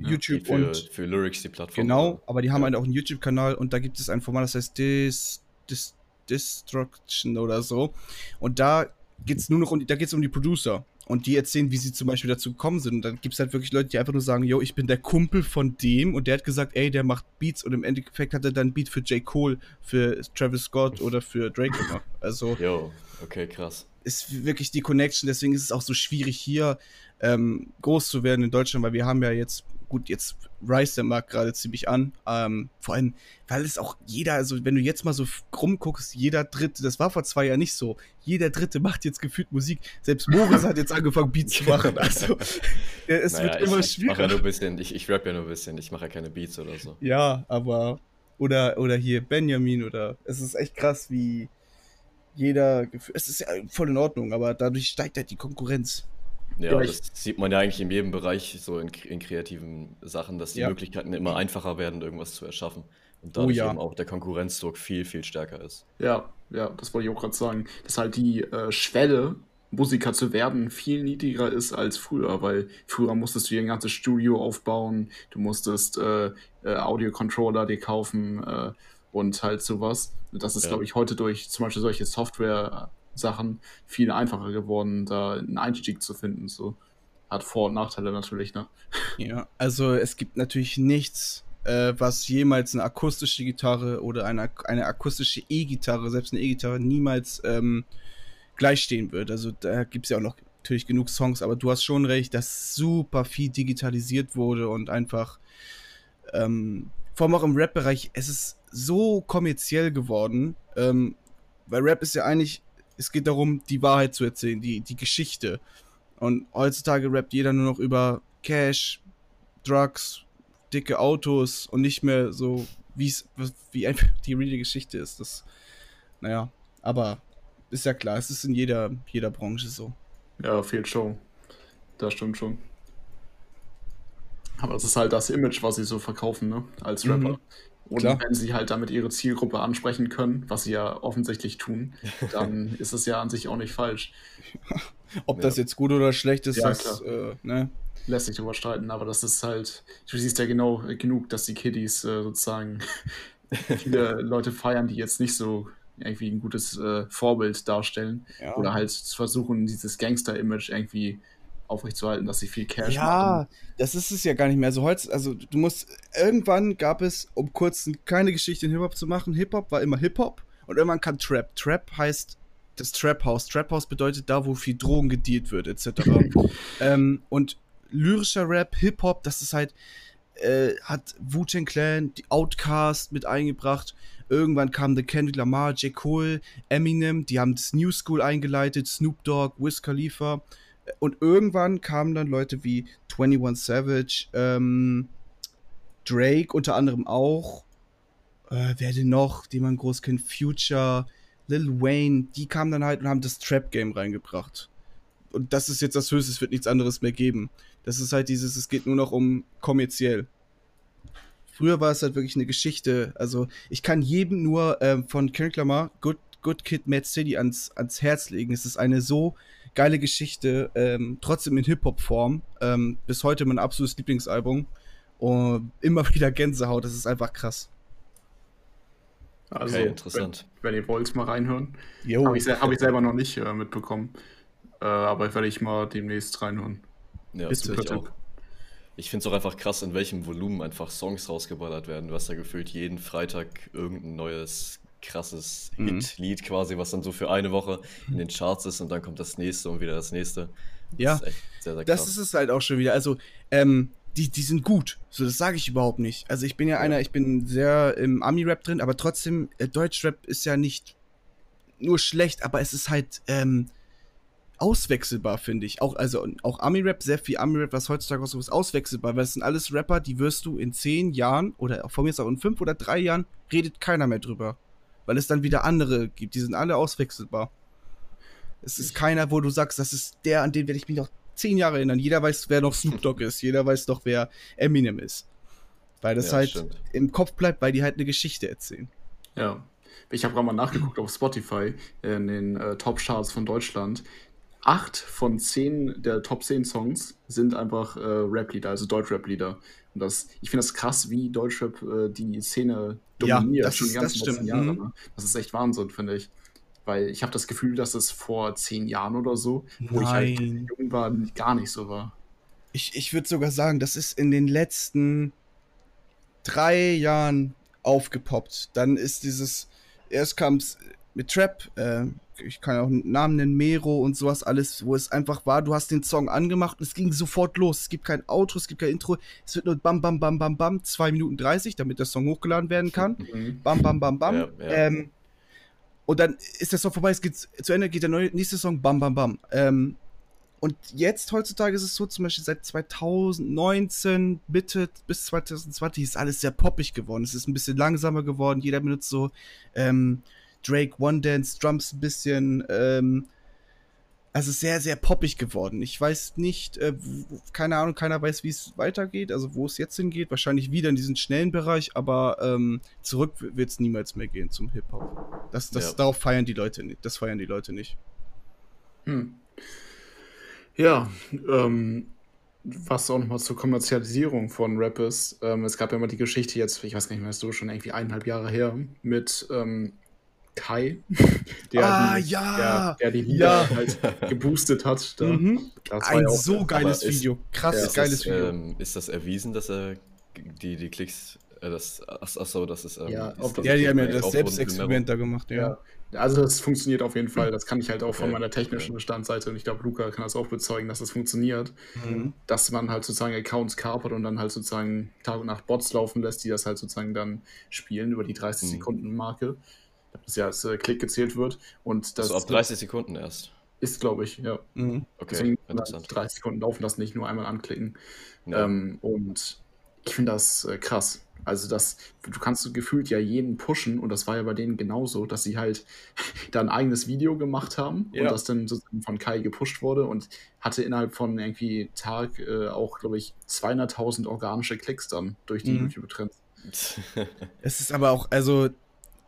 YouTube für, und für Lyrics die Plattform. Genau, aber die haben halt auch einen YouTube-Kanal und da gibt es ein Format, das heißt Dis, Dis, Destruction oder so. Und da geht es nur noch um, da geht's um die Producer. Und die erzählen, wie sie zum Beispiel dazu gekommen sind. Und dann gibt es halt wirklich Leute, die einfach nur sagen, yo, ich bin der Kumpel von dem. Und der hat gesagt, ey, der macht Beats. Und im Endeffekt hat er dann Beat für J. Cole, für Travis Scott oder für Drake gemacht. Also. Yo, okay, krass. Ist wirklich die Connection. Deswegen ist es auch so schwierig, hier ähm, groß zu werden in Deutschland, weil wir haben ja jetzt gut, jetzt Rise der Markt gerade ziemlich an. Ähm, vor allem, weil es auch jeder, also wenn du jetzt mal so rumguckst, jeder Dritte, das war vor zwei Jahren nicht so. Jeder Dritte macht jetzt gefühlt Musik. Selbst Moritz hat jetzt angefangen, Beats zu machen. <laughs> Also, ja, es naja, wird immer ich, schwieriger. Ich ja nur ein bisschen, ich, ich rap ja nur ein bisschen, ich mache ja keine Beats oder so. Ja, aber, oder, oder hier Benjamin oder, es ist echt krass, wie jeder, es ist ja voll in Ordnung, aber dadurch steigt halt die Konkurrenz. Ja, das sieht man ja eigentlich in jedem Bereich so in, in kreativen Sachen, dass die ja. Möglichkeiten immer einfacher werden, irgendwas zu erschaffen. Und dadurch oh, ja. eben auch der Konkurrenzdruck viel, viel stärker ist. Ja, ja, das wollte ich auch gerade sagen. Dass halt die äh, Schwelle, Musiker zu werden, viel niedriger ist als früher, weil früher musstest du dir ein ganzes Studio aufbauen, du musstest äh, äh, Audio-Controller dir kaufen äh, und halt sowas. Das ist, ja. glaube ich, heute durch zum Beispiel solche Software Sachen viel einfacher geworden, da einen Einstieg zu finden. So hat Vor- und Nachteile natürlich, ne? Ja, also es gibt natürlich nichts, äh, was jemals eine akustische Gitarre oder eine, eine akustische E-Gitarre, selbst eine E-Gitarre, niemals ähm, gleichstehen wird. Also da gibt es ja auch noch natürlich genug Songs, aber du hast schon recht, dass super viel digitalisiert wurde und einfach, ähm, vor allem auch im Rap-Bereich, es ist so kommerziell geworden, ähm, weil Rap ist ja eigentlich es geht darum, die Wahrheit zu erzählen, die, die Geschichte. Und heutzutage rappt jeder nur noch über Cash, Drugs, dicke Autos und nicht mehr so, wie's, wie einfach die reale Geschichte ist. Das, naja, aber ist ja klar, es ist in jeder, jeder Branche so. Ja, viel Show. Das stimmt schon. Aber es ist halt das Image, was sie so verkaufen, ne? Als Rapper. Mhm. Und Klar. wenn sie halt damit ihre Zielgruppe ansprechen können, was sie ja offensichtlich tun, dann <laughs> ist es ja an sich auch nicht falsch. <laughs> Ob Ja. das jetzt gut oder schlecht ist, Ja, das, äh, ne? Lässt sich drüber streiten, aber das ist halt, du siehst ja genau äh, genug, dass die Kiddies äh, sozusagen <laughs> viele Leute feiern, die jetzt nicht so irgendwie ein gutes äh, Vorbild darstellen Ja. oder halt versuchen, dieses Gangster-Image irgendwie aufrechtzuerhalten, dass sie viel Cash machen. Ja, das ist es ja gar nicht mehr. So heute, also du musst, irgendwann gab es, um kurz eine kleine Geschichte in Hip-Hop zu machen, Hip-Hop war immer Hip-Hop und irgendwann kam Trap. Trap heißt das Trap House. Trap House bedeutet da, wo viel Drogen gedealt wird, etc. <laughs> ähm, und lyrischer Rap, Hip-Hop, das ist halt, äh, hat Wu-Tang Clan, die Outcast mit eingebracht. Irgendwann kam The Kendrick Lamar, J. Cole, Eminem, die haben das New School eingeleitet, Snoop Dogg, Wiz Khalifa. Und irgendwann kamen dann Leute wie 21 Savage, ähm, Drake unter anderem auch. Äh, wer denn noch, die man groß kennt? Future, Lil Wayne, die kamen dann halt und haben das Trap-Game reingebracht. Und das ist jetzt das Höchste, es wird nichts anderes mehr geben. Das ist halt dieses, es geht nur noch um kommerziell. Früher war es halt wirklich eine Geschichte. Also, ich kann jedem nur ähm, von Kendrick Lamar Good, Good Kid, Mad City ans, ans Herz legen. Es ist eine so geile Geschichte, ähm, trotzdem in Hip-Hop-Form. Ähm, bis heute mein absolutes Lieblingsalbum. Und immer <laughs> wieder Gänsehaut, das ist einfach krass. Also, Okay, interessant. Wenn, wenn ihr wollt, mal reinhören. Jo. Habe ich, hab ich selber noch nicht äh, mitbekommen. Äh, aber werde ich mal demnächst reinhören. Ja, Bitte. super ich auch. Ich finde es auch einfach krass, in welchem Volumen einfach Songs rausgeballert werden. Du hast ja gefühlt jeden Freitag irgendein neues, krasses Mhm. Hit-Lied quasi, was dann so für eine Woche in den Charts ist und dann kommt das nächste und wieder das nächste. Ja, Das ist echt sehr, sehr Das ist es halt auch schon wieder. Also, ähm, die, die sind gut. So, das sage ich überhaupt nicht. Also, ich bin ja, Ja. einer, ich bin sehr im Ami-Rap drin, aber trotzdem, äh, Deutschrap ist ja nicht nur schlecht, aber es ist halt ähm, auswechselbar, finde ich. Auch, also, auch Ami-Rap, sehr viel Ami-Rap, was heutzutage auch so ist, auswechselbar, weil es sind alles Rapper, die wirst du in zehn Jahren oder von mir ist auch in fünf oder drei Jahren, redet keiner mehr drüber. Weil es dann wieder andere gibt. Die sind alle auswechselbar. Es ist keiner, wo du sagst, das ist der, an den werde ich mich noch zehn Jahre erinnern. Jeder weiß, wer noch Snoop Dogg ist. Jeder weiß doch, wer Eminem ist. Weil das Ja, halt stimmt. im Kopf bleibt, weil die halt eine Geschichte erzählen. Ja. Ich habe gerade mal nachgeguckt auf Spotify in den äh, Top-Charts von Deutschland. Acht von zehn der Top 10 Songs sind einfach äh, Rap-Lieder, also Deutsch-Rap-Lieder. Und das, ich finde das krass, wie Deutschrap äh, die Szene Ja, dominiert, das schon ist- die ganzen letzten Jahre. mhm. Ne? Das ist echt Wahnsinn, finde ich. Weil ich habe das Gefühl, dass es vor zehn Jahren oder so, wo ich halt Nein. jung war, gar nicht so war. Ich, ich würde sogar sagen, das ist in den letzten drei Jahren aufgepoppt. Dann ist dieses, erst kam es mit Trap, äh, ich kann auch einen Namen nennen, Mero und sowas alles, wo es einfach war, du hast den Song angemacht und es ging sofort los. Es gibt kein Outro, es gibt kein Intro, es wird nur bam, bam, bam, bam, bam, 2 Minuten 30, damit der Song hochgeladen werden kann. <laughs> Mhm. Bam, bam, bam, bam. Ja, ja. Ähm, und dann ist der Song vorbei, es geht zu Ende, geht der neue, nächste Song, bam, bam, bam. Ähm, und jetzt heutzutage ist es so, zum Beispiel seit 2019 Mitte bis 2020 ist alles sehr poppig geworden. Es ist ein bisschen langsamer geworden. Jeder benutzt so ähm, Drake One Dance Drums ein bisschen. Ähm, also sehr, sehr poppig geworden. Ich weiß nicht, äh, keine Ahnung, keiner weiß, wie es weitergeht, also wo es jetzt hingeht. Wahrscheinlich wieder in diesen schnellen Bereich, aber ähm, zurück wird es niemals mehr gehen zum Hip-Hop. Das, das, Ja. Darauf feiern die Leute nicht. Das feiern die Leute nicht. Hm. Ja, ähm, was auch nochmal zur Kommerzialisierung von Rap ist. Ähm, es gab ja mal die Geschichte jetzt, ich weiß gar nicht mehr, ist so schon irgendwie eineinhalb Jahre her, mit ähm, Kai, <laughs> der, Ah, die, ja. der, der die Lieder Ja. halt geboostet hat. Da. Mhm. Ein auch, so geiles aber ist- Video. Krass Ja, ist, geiles das, Video. ähm, ist das erwiesen, dass er die, die Klicks, äh, das, ach, ach so, das ist, ähm, Ja, ist ob- das ja, die haben ja das Selbstexperiment da gemacht, ja. Ja. Also das funktioniert auf jeden Fall. Das kann ich halt auch von meiner technischen Standseite und ich glaube, Luca kann das auch bezeugen, dass das funktioniert. Mhm. dass man halt sozusagen Accounts kapert und dann halt sozusagen Tag und Nacht Bots laufen lässt, die das halt sozusagen dann spielen über die 30 Mhm. Sekunden Marke. Das ja als Klick gezählt wird. Und das Also ab 30 Sekunden erst. ist, glaube ich, ja. Mhm. Okay, Deswegen interessant. 30 Sekunden laufen lassen, nicht nur einmal anklicken. Ja. Ähm, und ich finde das äh, krass. Also das, du kannst so gefühlt ja jeden pushen und das war ja bei denen genauso, dass sie halt <laughs> da ein eigenes Video gemacht haben Ja. und das dann sozusagen von Kai gepusht wurde und hatte innerhalb von irgendwie Tag äh, auch, glaube ich, 200.000 organische Klicks dann durch die Mhm. YouTube-Trends. es ist aber auch, also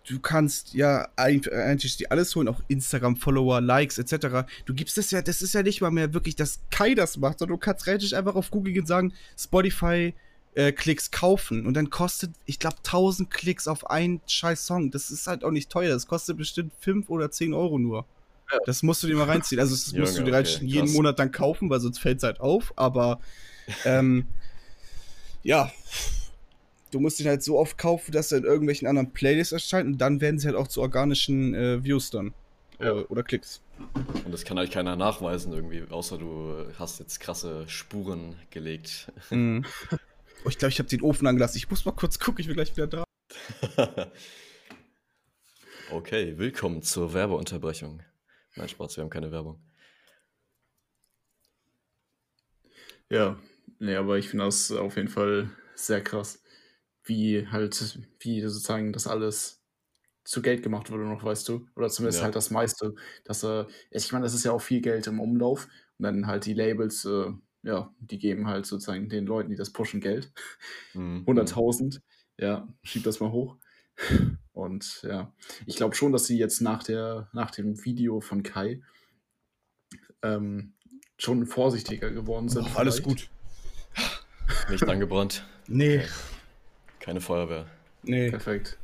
du kannst ja eigentlich die alles holen, auch Instagram-Follower, Likes etc. Du gibst das ja, das ist ja nicht mal mehr wirklich, dass Kai das macht, sondern du kannst relativ einfach auf Google gehen und sagen, Spotify äh, Klicks kaufen und dann kostet, ich glaube, 1000 Klicks auf einen scheiß Song. Das ist halt auch nicht teuer, das kostet bestimmt 5 oder 10 Euro nur. Ja. Das musst du dir mal reinziehen. Also das musst du dir okay, jeden Monat dann kaufen, weil sonst fällt es halt auf, aber <laughs> ähm, ja, du musst ihn halt so oft kaufen, dass er in irgendwelchen anderen Playlists erscheint und dann werden sie halt auch zu organischen äh, Views dann. Ja. Oder, oder, Klicks. Und das kann halt keiner nachweisen irgendwie, außer du hast jetzt krasse Spuren gelegt. Mhm. Oh, ich glaube, ich habe den Ofen angelassen. Ich muss mal kurz gucken, ich bin gleich wieder da. <laughs> okay, willkommen zur Werbeunterbrechung. Nein, Spaß, wir haben keine Werbung. Ja, nee, aber ich finde das auf jeden Fall sehr krass, wie halt, wie sozusagen das alles zu Geld gemacht wurde noch, weißt du? Oder zumindest ja. halt das meiste. Dass er, ich meine, das ist ja auch viel Geld im Umlauf. Und dann halt die Labels, äh, ja, die geben halt sozusagen den Leuten, die das pushen, Geld. Mhm. 100.000, ja, schieb das mal hoch. Und ja, ich glaube schon, dass sie jetzt nach, der, nach dem Video von Kai ähm, schon vorsichtiger geworden sind. Oh, alles gut. Nicht angebrannt. Nee. Okay. Keine Feuerwehr. Nee. Perfekt.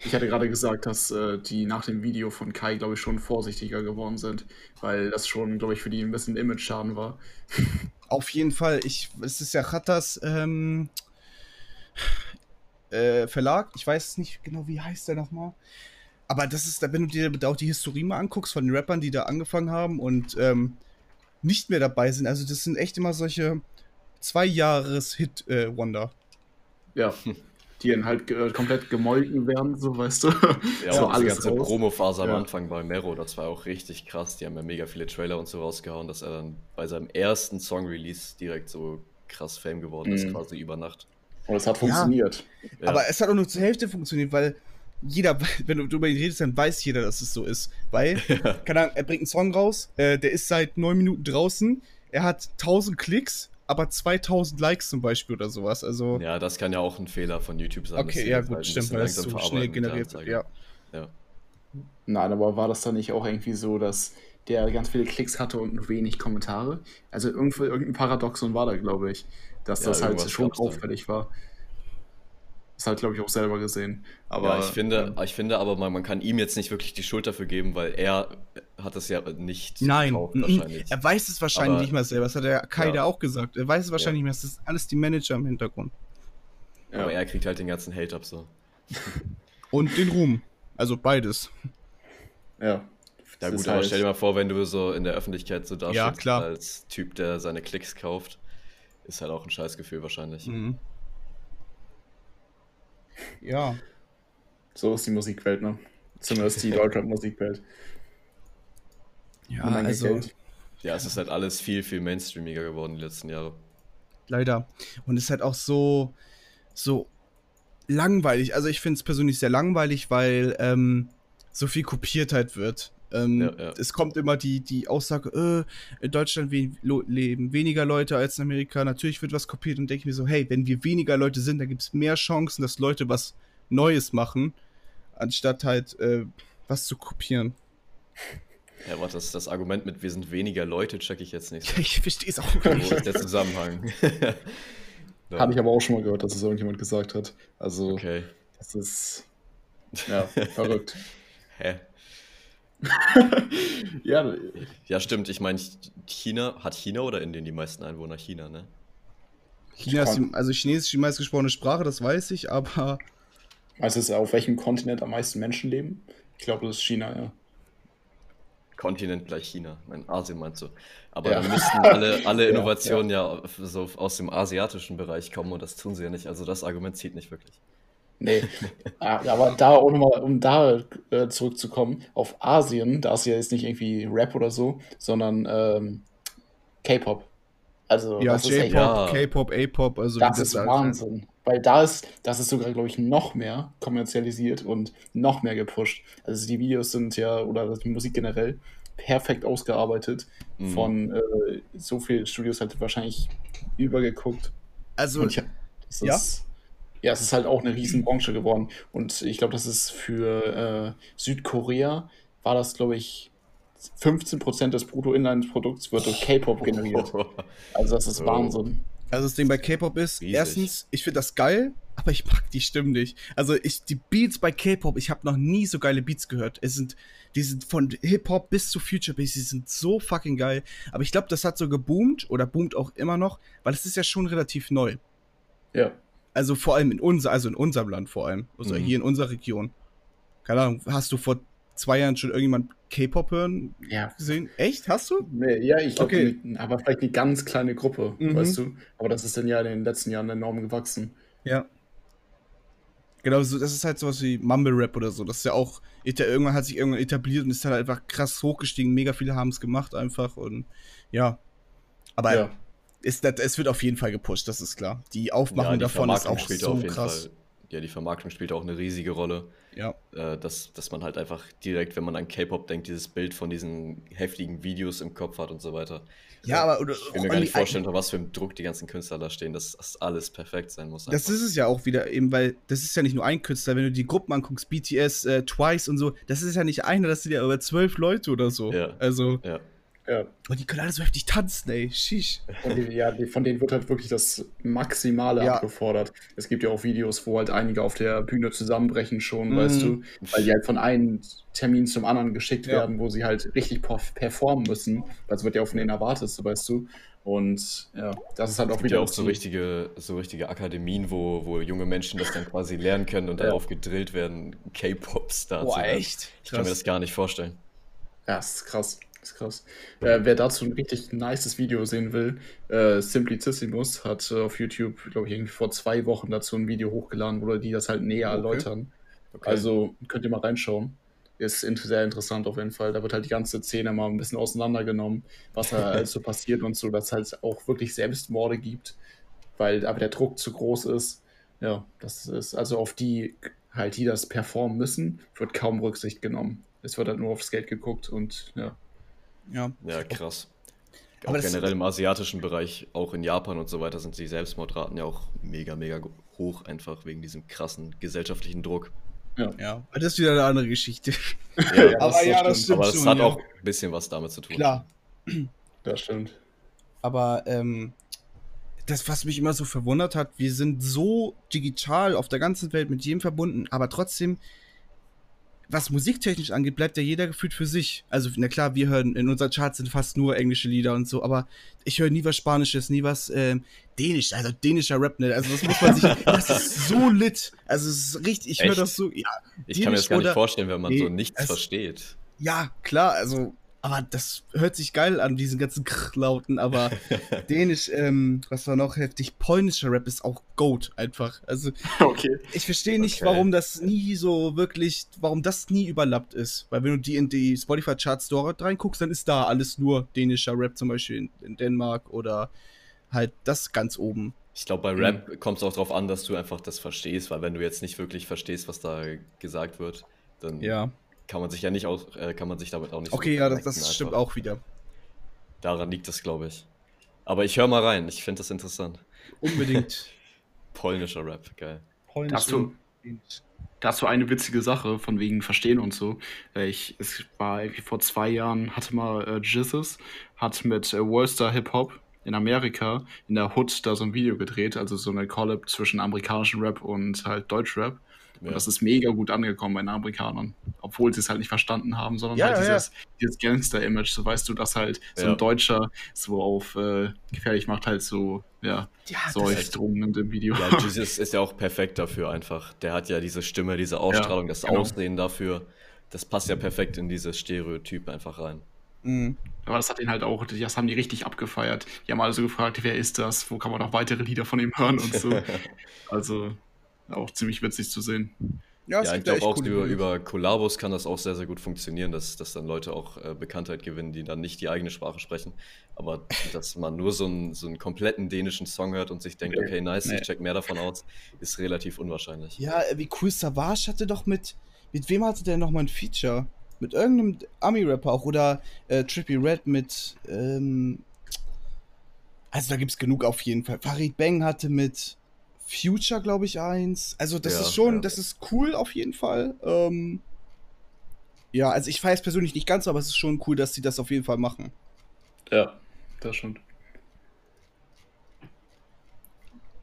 Ich hatte gerade gesagt, dass äh, die nach dem Video von Kai, glaube ich, schon vorsichtiger geworden sind, weil das schon, glaube ich, für die ein bisschen Image-Schaden war. Auf jeden Fall. Ich, es ist ja Chattas ähm, äh, Verlag. Ich weiß nicht genau, wie heißt der nochmal. Aber das ist, wenn du dir auch die Historie mal anguckst von den Rappern, die da angefangen haben und ähm, nicht mehr dabei sind. Also, das sind echt immer solche zwei Jahres Hit-Wonder. Äh, ja die dann halt äh, komplett gemolken werden, so weißt du. Ja, so alles die ganze Promo-Phase ja. am Anfang bei Mero, das war auch richtig krass. Die haben ja mega viele Trailer und so rausgehauen, dass er dann bei seinem ersten Song-Release direkt so krass Fame geworden ist, mhm. quasi über Nacht. Und es hat funktioniert. Ja. Aber es hat auch nur zur Hälfte funktioniert, weil jeder, <laughs> wenn du darüber redest, dann weiß jeder, dass es so ist. Weil, <laughs> keine Ahnung, er bringt einen Song raus, äh, der ist seit neun Minuten draußen, er hat 1000 Klicks aber 2000 Likes zum Beispiel oder sowas. Also ja, das kann ja auch ein Fehler von YouTube sein. Okay, ja, gut, halt stimmt, weil es so schnell generiert wird. Ja. ja. Nein, aber war das dann nicht auch irgendwie so, dass der ganz viele Klicks hatte und nur wenig Kommentare? Also irgendwo, irgendein Paradoxon war da, glaube ich, dass ja, das halt schon auffällig war. Das hat, glaube ich, auch selber gesehen. Aber, ja, ich finde, ja. ich finde aber, man, man kann ihm jetzt nicht wirklich die Schuld dafür geben, weil er hat es ja nicht Nein, gekauft, wahrscheinlich. er weiß es wahrscheinlich aber, nicht mal selber. Das hat der Kai ja. auch gesagt. Er weiß es wahrscheinlich ja. nicht mehr. Das ist alles die Manager im Hintergrund. Ja. Aber er kriegt halt den ganzen Hate ab so. <laughs> Und den Ruhm. Also beides. Ja. Ja gut, aber halt stell dir mal vor, wenn du so in der Öffentlichkeit so dastehst ja, als Typ, der seine Klicks kauft, ist halt auch ein Scheißgefühl wahrscheinlich. Mhm. Ja. So ist die Musikwelt, ne? Zumindest die Deutschrap-Musikwelt. Ja, also. Ja, es ist halt alles viel, viel mainstreamiger geworden die letzten Jahre. Leider. Und es ist halt auch so, so langweilig. Also ich finde es persönlich sehr langweilig, weil ähm, so viel kopiert halt wird. Ähm, ja, ja. Es kommt immer die, die Aussage, äh, in Deutschland we leben weniger Leute als in Amerika. Natürlich wird was kopiert und denke mir so, hey, wenn wir weniger Leute sind, dann gibt es mehr Chancen, dass Leute was Neues machen, anstatt halt äh, was zu kopieren. <laughs> Ja, aber das, das Argument mit wir sind weniger Leute check ich jetzt nicht. So. <laughs> ich verstehe es auch nicht. Wo ist der Zusammenhang? ja. <laughs> Habe ich aber auch schon mal gehört, dass es irgendjemand gesagt hat. Also, okay. das ist ja verrückt. Hä? <laughs> ja. ja, stimmt. Ich meine, China, hat China oder Indien die meisten Einwohner? China, ne? China ist die, also Chinesisch die meistgesprochene Sprache, das weiß ich, aber. Weißt du, auf welchem Kontinent am meisten Menschen leben? Ich glaube, das ist China, ja. Kontinent gleich China. Mein Asien meinst du. Aber ja. dann müssten alle, <laughs> alle Innovationen ja, ja. ja, so aus dem asiatischen Bereich kommen und das tun sie ja nicht. Also das Argument zieht nicht wirklich. Nee. Ah, aber da, um, um da äh, zurückzukommen, auf Asien, da ist ja jetzt nicht irgendwie Rap oder so, sondern ähm, K-Pop. Also, ja, J-Pop, K-Pop, A-Pop, also das, das ist Wahnsinn. Heißt. Weil da ist, das ist sogar, glaube ich, noch mehr kommerzialisiert und noch mehr gepusht. Also die Videos sind ja, oder die Musik generell, perfekt ausgearbeitet. Mhm. Von äh, so vielen Studios halt wahrscheinlich übergeguckt. Also, Es Ja? Ist, ja, es ist halt auch eine Riesenbranche geworden. Und ich glaube, das ist für äh, Südkorea, war das, glaube ich, 15% des Bruttoinlandsprodukts wird durch K-Pop generiert. <laughs> Also das ist Oh. Wahnsinn. Also das Ding bei K-Pop ist, Riesig. erstens, ich finde das geil, aber ich mag die Stimmen nicht. Also ich, die Beats bei K-Pop, ich habe noch nie so geile Beats gehört. Es sind, die sind von Hip-Hop bis zu Future Bass, die sind so fucking geil. Aber ich glaube, das hat so geboomt oder boomt auch immer noch, weil es ist ja schon relativ neu. Ja. Also vor allem in unser, also in unserem Land vor allem. Also Mhm. hier in unserer Region. Keine Ahnung, hast du vor zwei Jahren schon irgendjemand K-Pop hören Ja. gesehen? Echt? Hast du? Nee, ja, ich glaube, Okay. aber vielleicht eine ganz kleine Gruppe, Mhm. weißt du. Aber das ist dann ja in den letzten Jahren enorm gewachsen. Ja. Genau, so, das ist halt sowas wie Mumble Rap oder so. Das ist ja auch, irgendwann hat sich irgendwann etabliert und ist halt einfach krass hochgestiegen. Mega viele haben es gemacht einfach und ja. Aber Ja. Ist, das, es wird auf jeden Fall gepusht, das ist klar. Die Aufmachung die davon ist auch so krass. Fall. Ja, die Vermarktung spielt auch eine riesige Rolle. Ja. Äh, dass, dass man halt einfach direkt, wenn man an K-Pop denkt, dieses Bild von diesen heftigen Videos im Kopf hat und so weiter. Ja, aber oder, Ich will mir gar nicht vorstellen, unter was für einem Druck die ganzen Künstler da stehen, dass das alles perfekt sein muss. Das einfach. ist es ja auch wieder eben, weil das ist ja nicht nur ein Künstler, wenn du die Gruppen anguckst, BTS, äh, Twice und so, das ist ja nicht einer, das sind ja über zwölf Leute oder so. Ja. Also, Ja. Ja. und die können alle so heftig tanzen, ey. Sheesh. Und die, ja, die, von denen wird halt wirklich das Maximale Ja. abgefordert. Es gibt ja auch Videos, wo halt einige auf der Bühne zusammenbrechen schon, Mhm. weißt du, weil die halt von einem Termin zum anderen geschickt Ja. werden, wo sie halt richtig perf- performen müssen. Das wird ja auch von denen erwartet, weißt du. Und ja, das ist halt auch Es gibt wieder ja auch so richtige, so richtige Akademien, wo, wo junge Menschen das dann quasi lernen können und Ja. darauf gedrillt werden, K-Pop-Star zu werden. Ich kann mir das gar nicht vorstellen. Ja, das ist krass. Das ist krass. Äh, wer dazu ein richtig nices Video sehen will, äh, Simplicissimus hat äh, auf YouTube, glaube ich, irgendwie vor zwei Wochen dazu ein Video hochgeladen, wo die das halt näher Okay. erläutern. Okay. Also könnt ihr mal reinschauen. Ist sehr interessant auf jeden Fall. Da wird halt die ganze Szene mal ein bisschen auseinandergenommen, was da <laughs> alles so passiert und so, dass es halt auch wirklich Selbstmorde gibt, weil aber der Druck zu groß ist. Ja, das ist also auf die halt, die das performen müssen, wird kaum Rücksicht genommen. Es wird halt nur aufs Geld geguckt und ja. Ja. Ja, krass. Aber auch generell im asiatischen Bereich, auch in Japan und so weiter, sind die Selbstmordraten ja auch mega, mega hoch, einfach wegen diesem krassen gesellschaftlichen Druck. Ja, aber das ist wieder eine andere Geschichte. Ja, <laughs> aber ja, das stimmt aber das schon, hat ja. auch ein bisschen was damit zu tun. Klar. Das stimmt. Aber ähm, das, was mich immer so verwundert hat, wir sind so digital auf der ganzen Welt mit jedem verbunden, aber trotzdem, was musiktechnisch angeht, bleibt ja jeder gefühlt für sich. Also, na klar, wir hören, in unseren Charts sind fast nur englische Lieder und so, aber ich höre nie was Spanisches, nie was ähm, Dänisch, also dänischer Rap, ne? Also, das muss man sich, <laughs> das ist so lit. Also, es ist richtig, ich höre das so, ja, Ich kann mir das gar nicht vorstellen, wenn man Nee, so nichts es- versteht. Ja, klar, also, aber das hört sich geil an, diesen ganzen Krr-Lauten, aber <laughs> Dänisch, ähm, was war noch heftig, polnischer Rap ist auch Goat einfach. Also, <laughs> Okay. ich verstehe nicht, Okay. warum das nie so wirklich, warum das nie überlappt ist. Weil wenn du die in die Spotify-Charts dort reinguckst, dann ist da alles nur dänischer Rap, zum Beispiel in, in Dänemark oder halt das ganz oben. Ich glaube, bei Rap kommt es auch darauf an, dass du einfach das verstehst, weil wenn du jetzt nicht wirklich verstehst, was da gesagt wird, dann Ja. Kann man sich ja nicht auch, äh, kann man sich damit auch nicht so Okay, gut ja, das, das stimmt einfach. auch wieder. Daran liegt es, glaube ich. Aber ich höre mal rein, ich finde das interessant. Unbedingt. <laughs> Polnischer Rap, geil. Polnisch Dazu, dazu eine witzige Sache von wegen Verstehen und so. Ich, es war irgendwie vor zwei Jahren, hatte mal äh, Jizzes, hat mit äh, Worcester Hip Hop in Amerika in der Hood da so ein Video gedreht, also so eine Collab zwischen amerikanischem Rap und halt Deutschrap. Und Ja. das ist mega gut angekommen bei den Amerikanern. Obwohl sie es halt nicht verstanden haben, sondern Ja, halt dieses, dieses Gangster-Image, so weißt du, dass halt so ein Deutscher so auf äh, gefährlich macht, halt so, ja, Ja, ist- Drogen nimmt im Video. Ja, Jesus ist ja auch perfekt dafür einfach. Der hat ja diese Stimme, diese Ausstrahlung, das genau. Aussehen dafür. Das passt ja perfekt in dieses Stereotyp einfach rein. Mhm. Aber das hat ihn halt auch, das haben die richtig abgefeiert. Die haben also gefragt, wer ist das? Wo kann man noch weitere Lieder von ihm hören und so. <laughs> also auch ziemlich witzig zu sehen. Ja, es Ja, ich gibt glaube auch über, über Kollabos kann das auch sehr, sehr gut funktionieren, dass, dass dann Leute auch äh, Bekanntheit gewinnen, die dann nicht die eigene Sprache sprechen. Aber <laughs> dass man nur so einen, so einen kompletten dänischen Song hört und sich denkt, okay, nice, nee. ich check mehr davon aus, ist relativ unwahrscheinlich. Ja, äh, wie cool Savage hatte doch mit. Mit wem hatte der nochmal ein Feature? Mit irgendeinem Ami-Rapper auch. Oder äh, Trippy Red mit. Ähm, also da gibt's genug auf jeden Fall. Farid Bang hatte mit. Future, glaube ich, eins. Also das Ja, ist schon, ja. das ist cool auf jeden Fall. Ähm, ja, also ich es persönlich nicht ganz, aber es ist schon cool, dass sie das auf jeden Fall machen. Ja, das schon.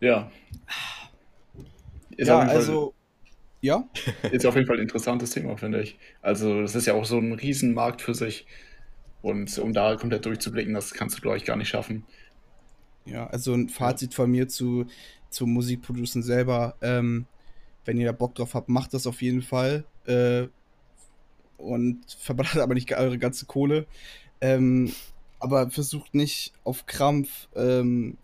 Ja. Ist ja, also ja, <laughs> Ist auf jeden Fall ein interessantes Thema, finde ich. Also, das ist ja auch so ein Riesenmarkt für sich. Und um da komplett durchzublicken, das kannst du, glaube ich, gar nicht schaffen. ja, also ein Fazit von mir zu zum Musikproducen selber. Ähm, wenn ihr da Bock drauf habt, macht das auf jeden Fall. Äh, und <laughs> verballert aber nicht eure ganze Kohle. Ähm, aber versucht nicht auf Krampf ähm,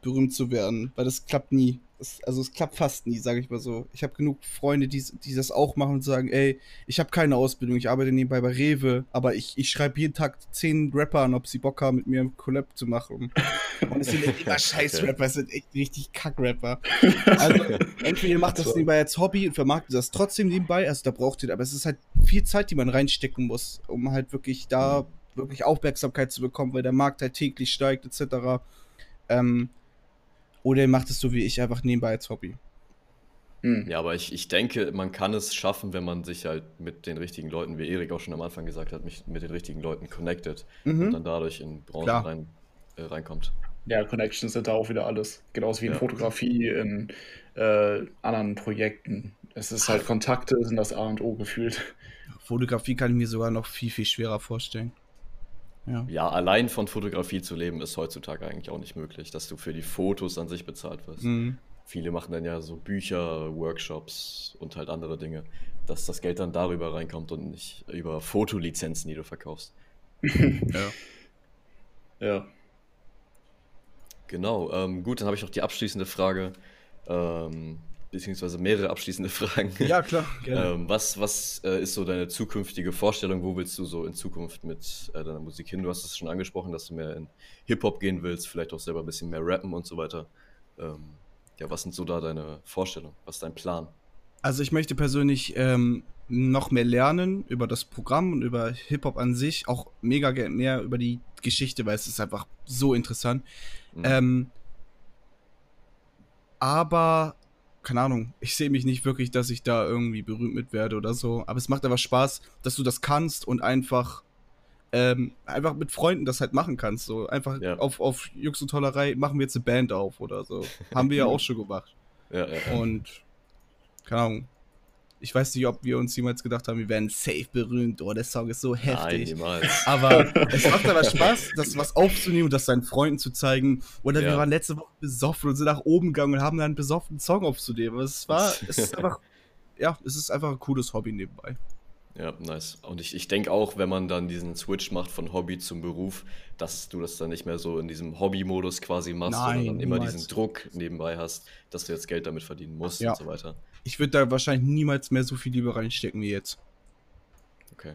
berühmt zu werden, weil das klappt nie. Das, also es klappt fast nie, sage ich mal so. Ich habe genug Freunde, die, die das auch machen und sagen, ey, ich habe keine Ausbildung, ich arbeite nebenbei bei Rewe, aber ich, ich schreibe jeden Tag zehn Rapper an, ob sie Bock haben, mit mir ein Collab zu machen. Und es sind <laughs> echt immer scheiß Rapper, es sind echt richtig Kack-Rapper. <laughs> Also, entweder ihr macht das nebenbei als Hobby und vermarktet das trotzdem nebenbei, also da braucht ihr, aber es ist halt viel Zeit, die man reinstecken muss, um halt wirklich da wirklich Aufmerksamkeit zu bekommen, weil der Markt halt täglich steigt, etc. Ähm, oder ihr macht es so wie ich, einfach nebenbei als Hobby. Hm. Ja, aber ich, ich denke, man kann es schaffen, wenn man sich halt mit den richtigen Leuten, wie Erik auch schon am Anfang gesagt hat, mich mit den richtigen Leuten connectet und Mhm. dann dadurch in Branchen rein, äh, reinkommt. Ja, Connections sind da auch wieder alles. Genauso wie in Ja. Fotografie, in äh, anderen Projekten. Es ist halt Kontakte, sind das A und O gefühlt. Fotografie kann ich mir sogar noch viel, viel schwerer vorstellen. Ja. Ja, allein von Fotografie zu leben, ist heutzutage eigentlich auch nicht möglich, dass du für die Fotos an sich bezahlt wirst. Mhm. Viele machen dann ja so Bücher, Workshops und halt andere Dinge, dass das Geld dann darüber reinkommt und nicht über Fotolizenzen, die du verkaufst. <laughs> ja. Ja. Genau, ähm, gut, dann habe ich noch die abschließende Frage, ähm, beziehungsweise mehrere abschließende Fragen. Ja, klar. <laughs> Ähm, was was äh, ist so deine zukünftige Vorstellung? Wo willst du so in Zukunft mit äh, deiner Musik hin? Du hast es schon angesprochen, dass du mehr in Hip-Hop gehen willst, vielleicht auch selber ein bisschen mehr rappen und so weiter. Ähm, ja, was sind so da deine Vorstellungen? Was ist dein Plan? Also ich möchte persönlich ähm, noch mehr lernen über das Programm und über Hip-Hop an sich, auch mega gerne mehr über die Geschichte, weil es ist einfach so interessant. Mhm. Ähm, aber, keine Ahnung, ich sehe mich nicht wirklich, dass ich da irgendwie berühmt mit werde oder so. Aber es macht einfach Spaß, dass du das kannst und einfach, ähm, einfach mit Freunden das halt machen kannst. So einfach Ja. auf, auf Jux und Tollerei machen wir jetzt eine Band auf oder so. Haben wir ja <laughs> auch schon gemacht. ja, ja, ja. Und, keine Ahnung. Ich weiß nicht, ob wir uns jemals gedacht haben, wir werden safe berühmt. Oh, der Song ist so Nein, heftig. niemals. Aber es macht aber Spaß, das was aufzunehmen und das seinen Freunden zu zeigen. Oder wir Ja. waren letzte Woche besoffen und sind nach oben gegangen und haben dann einen besoffenen Song aufzunehmen. Es war, es ist <laughs> einfach, ja, es ist einfach ein cooles Hobby nebenbei. Ja, nice. Und ich, ich denke auch, wenn man dann diesen Switch macht von Hobby zum Beruf, dass du das dann nicht mehr so in diesem Hobby-Modus quasi machst, Nein, sondern dann immer niemals. diesen Druck nebenbei hast, dass du jetzt Geld damit verdienen musst Ja. und so weiter. Ich würde da wahrscheinlich niemals mehr so viel Liebe reinstecken wie jetzt. Okay.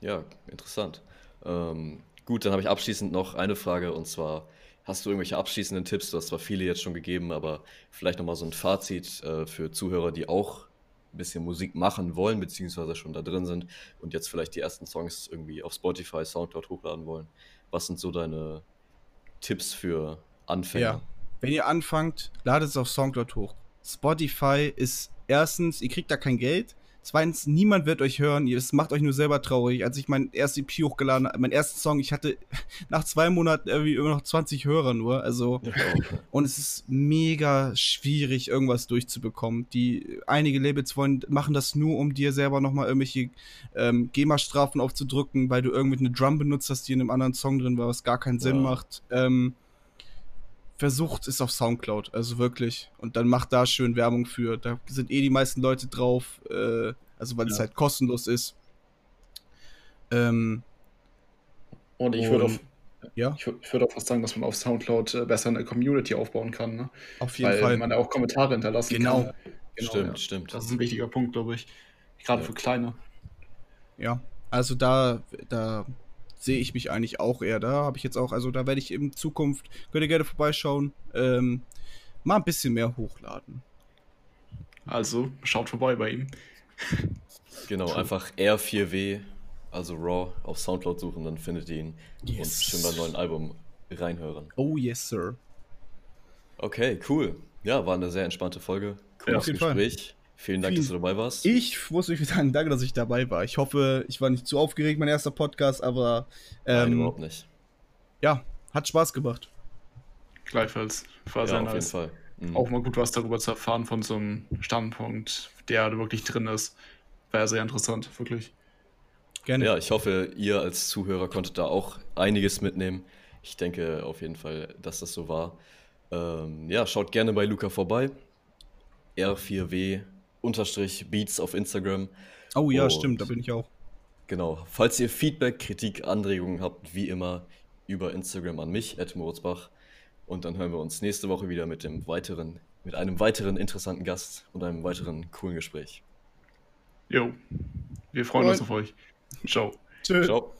Ja, interessant. Ähm, gut, dann habe ich abschließend noch eine Frage und zwar, hast du irgendwelche abschließenden Tipps? Du hast zwar viele jetzt schon gegeben, aber vielleicht nochmal so ein Fazit äh, für Zuhörer, die auch ein bisschen Musik machen wollen, beziehungsweise schon da drin sind und jetzt vielleicht die ersten Songs irgendwie auf Spotify, Soundcloud hochladen wollen. Was sind so deine Tipps für Anfänger? Ja. Wenn ihr anfangt, ladet es auf Soundcloud hoch. Spotify ist erstens, ihr kriegt da kein Geld. Zweitens, niemand wird euch hören. Es macht euch nur selber traurig. Als ich mein erstes EP hochgeladen habe, meinen ersten Song, ich hatte <laughs> nach zwei Monaten irgendwie immer noch 20 Hörer nur. Also, und es ist mega schwierig, irgendwas durchzubekommen. Die einige Labels wollen, machen das nur, um dir selber nochmal irgendwelche ähm, GEMA-Strafen aufzudrücken, weil du irgendwie eine Drum benutzt hast, die in einem anderen Song drin war, was gar keinen Sinn Ja. macht. Ähm, versucht es auf Soundcloud, also wirklich. Und dann macht da schön Werbung für. Da sind eh die meisten Leute drauf, äh, also weil es Ja. halt kostenlos ist. Ähm, Und ich würde ja, ich, ich würde auch fast sagen, dass man auf Soundcloud äh, besser eine Community aufbauen kann, ne? auf jeden Weil Fall. man da auch Kommentare hinterlassen Genau. kann. Stimmt, ja. stimmt. Das ist ein wichtiger Punkt, glaube ich. Gerade Ja. für Kleine. Ja, also da, da sehe ich mich eigentlich auch eher. Da habe ich jetzt auch, also da werde ich in Zukunft, könnt ihr gerne vorbeischauen, ähm, mal ein bisschen mehr hochladen. Also schaut vorbei bei ihm. Genau, einfach R4W, also Raw, auf Soundcloud suchen, dann findet ihr ihn Yes. und schon beim neuen Album reinhören. Oh yes, sir. Okay, cool. Ja, war eine sehr entspannte Folge. Ja, Cooles auf jeden Fall. Vielen Dank, Vielen- dass du dabei warst. Ich muss mich sagen, danke, dass ich dabei war. Ich hoffe, ich war nicht zu aufgeregt, mein erster Podcast, aber Nein, ähm, überhaupt nicht. ja, hat Spaß gemacht. Gleichfalls. War Ja, sehr auf jeden nice. Fall. Mhm. Auch mal gut was darüber zu erfahren von so einem Standpunkt, der da wirklich drin ist. War ja sehr interessant, wirklich. Gerne. Ja, ich hoffe, ihr als Zuhörer konntet da auch einiges mitnehmen. Ich denke auf jeden Fall, dass das so war. Ähm, ja, schaut gerne bei Luca vorbei. R4W unterstrich Beats auf Instagram. Oh ja, Und- stimmt, da bin ich auch. Genau. Falls ihr Feedback, Kritik, Anregungen habt, wie immer über Instagram an mich, Ed Moritzbach. Und dann hören wir uns nächste Woche wieder mit dem weiteren, mit einem weiteren interessanten Gast und einem weiteren coolen Gfresh. Jo. Wir freuen Moin. uns auf euch. Ciao. Tschö. Ciao.